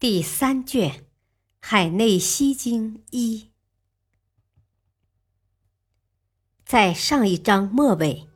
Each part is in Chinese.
第三卷《海内西经一》，在上一章末尾，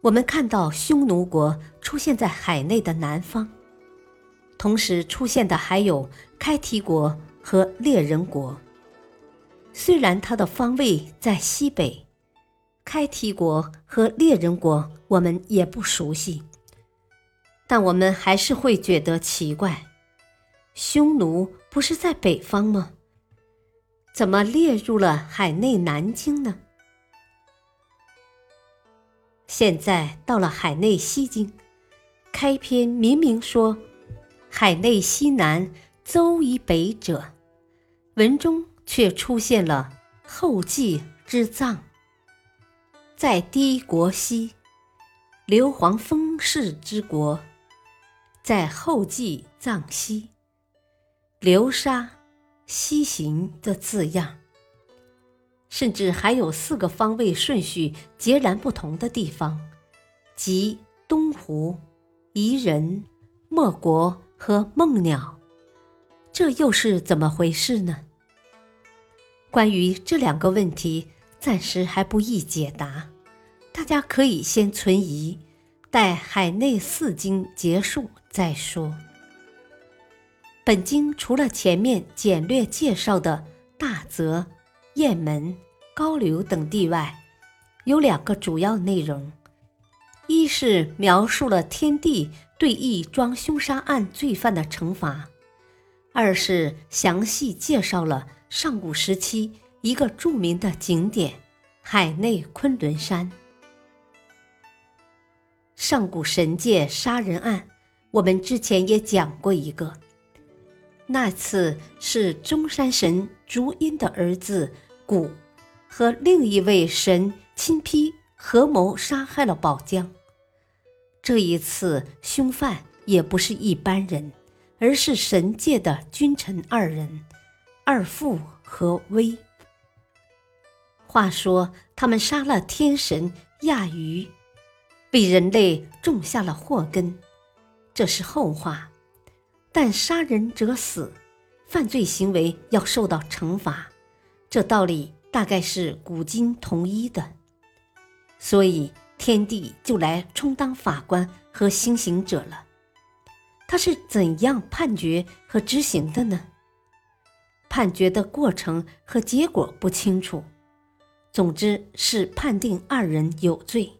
我们看到匈奴国出现在海内的南方，同时出现的还有开提国和猎人国。虽然它的方位在西北，开提国和猎人国我们也不熟悉，但我们还是会觉得奇怪。匈奴不是在北方吗？怎么列入了海内南京呢？现在到了海内西京，开篇明明说“海内西南，邹以北者”，文中却出现了“后继之藏”。在低国西，刘皇封氏之国，在后继藏西。流沙西行的字样，甚至还有四个方位顺序截然不同的地方，即东湖、宜人、莫国和梦鸟，这又是怎么回事呢？关于这两个问题，暂时还不易解答，大家可以先存疑，待海内四经结束再说。本经除了前面简略介绍的大泽、雁门、高流等地外，有两个主要内容：一是描述了天帝对一桩凶杀案罪犯的惩罚；二是详细介绍了上古时期一个著名的景点——海内昆仑山。上古神界杀人案，我们之前也讲过一个。那次是中山神竹阴的儿子古和另一位神亲批合谋杀害了宝江。这一次凶犯也不是一般人，而是神界的君臣二人二父和威。话说他们杀了天神亚鱼，为人类种下了祸根，这是后话。但杀人者死，犯罪行为要受到惩罚，这道理大概是古今同一的。所以天帝就来充当法官和行刑者了。他是怎样判决和执行的呢？判决的过程和结果不清楚。总之是判定二人有罪，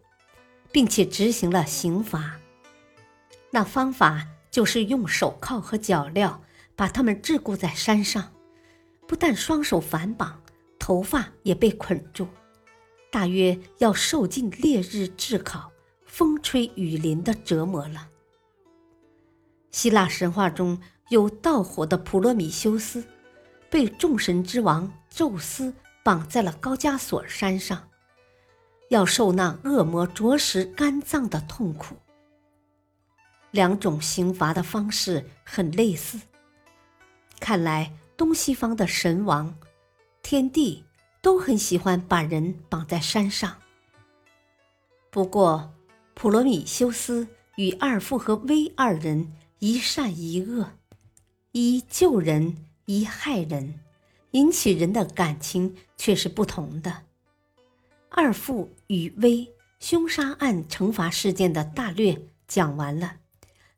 并且执行了刑罚。那方法。就是用手铐和脚镣把他们桎梏在山上，不但双手反绑，头发也被捆住，大约要受尽烈日炙烤、风吹雨淋的折磨了。希腊神话中有盗火的普罗米修斯，被众神之王宙斯绑在了高加索山上，要受那恶魔啄食肝脏的痛苦。两种刑罚的方式很类似，看来东西方的神王、天帝都很喜欢把人绑在山上。不过，普罗米修斯与二父和威二人一善一恶，一救人，一害人，引起人的感情却是不同的。二父与威凶杀案惩罚事件的大略讲完了。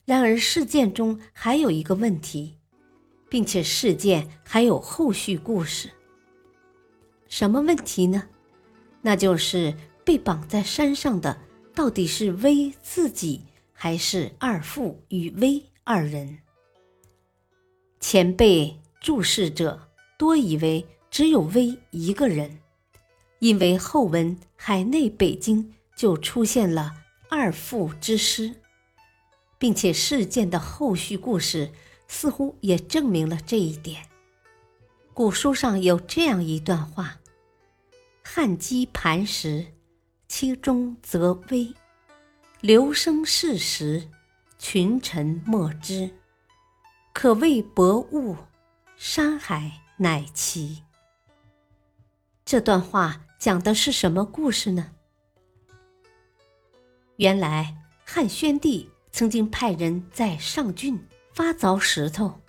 然而，事件中还有一个问题，并且事件还有后续故事。什么问题呢？那就是被绑在山上的到底是威自己，还是二父与威二人？前辈注释者多以为只有威一个人，因为后文海内北京就出现了二父之师。并且事件的后续故事似乎也证明了这一点。古书上有这样一段话：“汉基磐石，其中则危；流声逝时，群臣莫之。可谓博物，山海乃奇。”这段话讲的是什么故事呢？原来汉宣帝曾经派人在上郡发凿石头，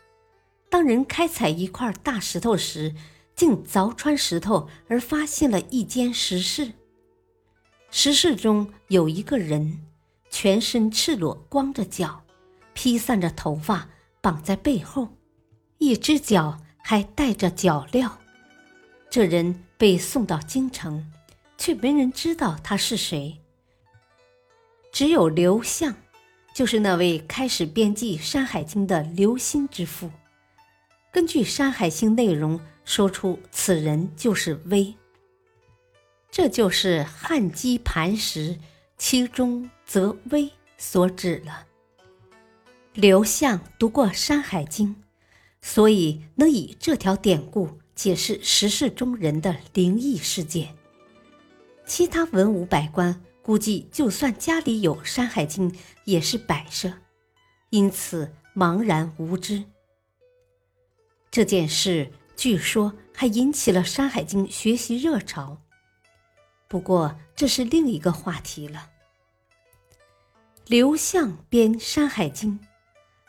当人开采一块大石头时，竟凿穿石头而发现了一间石室。石室中有一个人，全身赤裸，光着脚，披散着头发，绑在背后，一只脚还带着脚镣。这人。被送到京城，却没人知道他是谁。只有刘向，就是那位开始编辑《山海经》的刘歆之父，根据《山海经》内容说出此人就是威。这就是汉基磐石，其中则威所指了。刘向读过《山海经》，所以能以这条典故。解释时事中人的灵异事件。其他文武百官估计，就算家里有《山海经》，也是摆设，因此茫然无知。这件事据说还引起了《山海经》学习热潮。不过这是另一个话题了。刘向编《山海经》，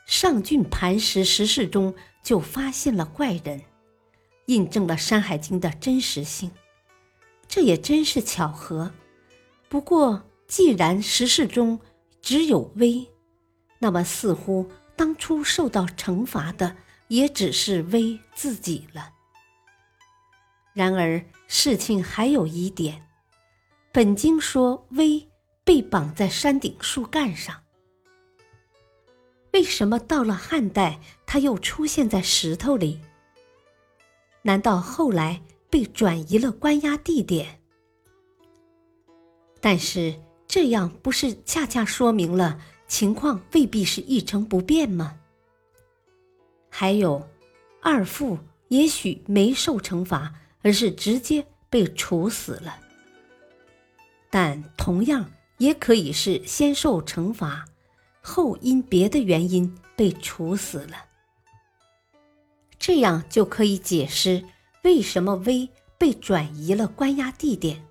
上郡磐石石室中就发现了怪人。印证了《山海经》的真实性，这也真是巧合。不过，既然石室中只有威，那么似乎当初受到惩罚的也只是威自己了。然而，事情还有一点：本经说威被绑在山顶树干上，为什么到了汉代他又出现在石头里？难道后来被转移了关押地点？但是这样不是恰恰说明了情况未必是一成不变吗？还有，二父也许没受惩罚，而是直接被处死了。但同样也可以是先受惩罚，后因别的原因被处死了。这样就可以解释为什么威被转移了关押地点，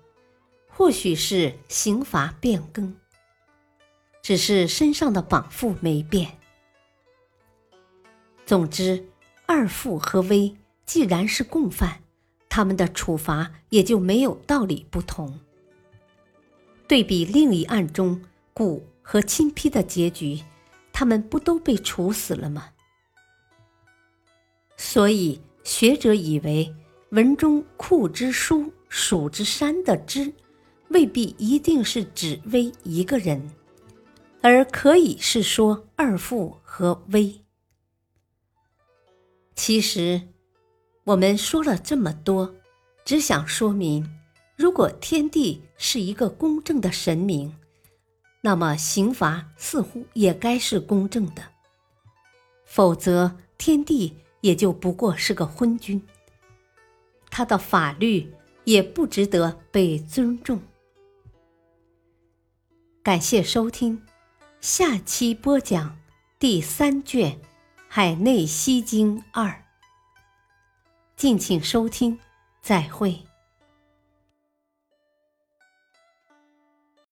或许是刑罚变更，只是身上的绑缚没变。总之，二富和威既然是共犯，他们的处罚也就没有道理不同。对比另一案中古和钦批的结局，他们不都被处死了吗？所以，学者以为文中“库之书，蜀之山”的“之”，未必一定是指威一个人，而可以是说二父和威。其实，我们说了这么多，只想说明：如果天地是一个公正的神明，那么刑罚似乎也该是公正的，否则天地。也就不过是个昏君，他的法律也不值得被尊重。感谢收听，下期播讲第三卷《海内西经二》，敬请收听，再会。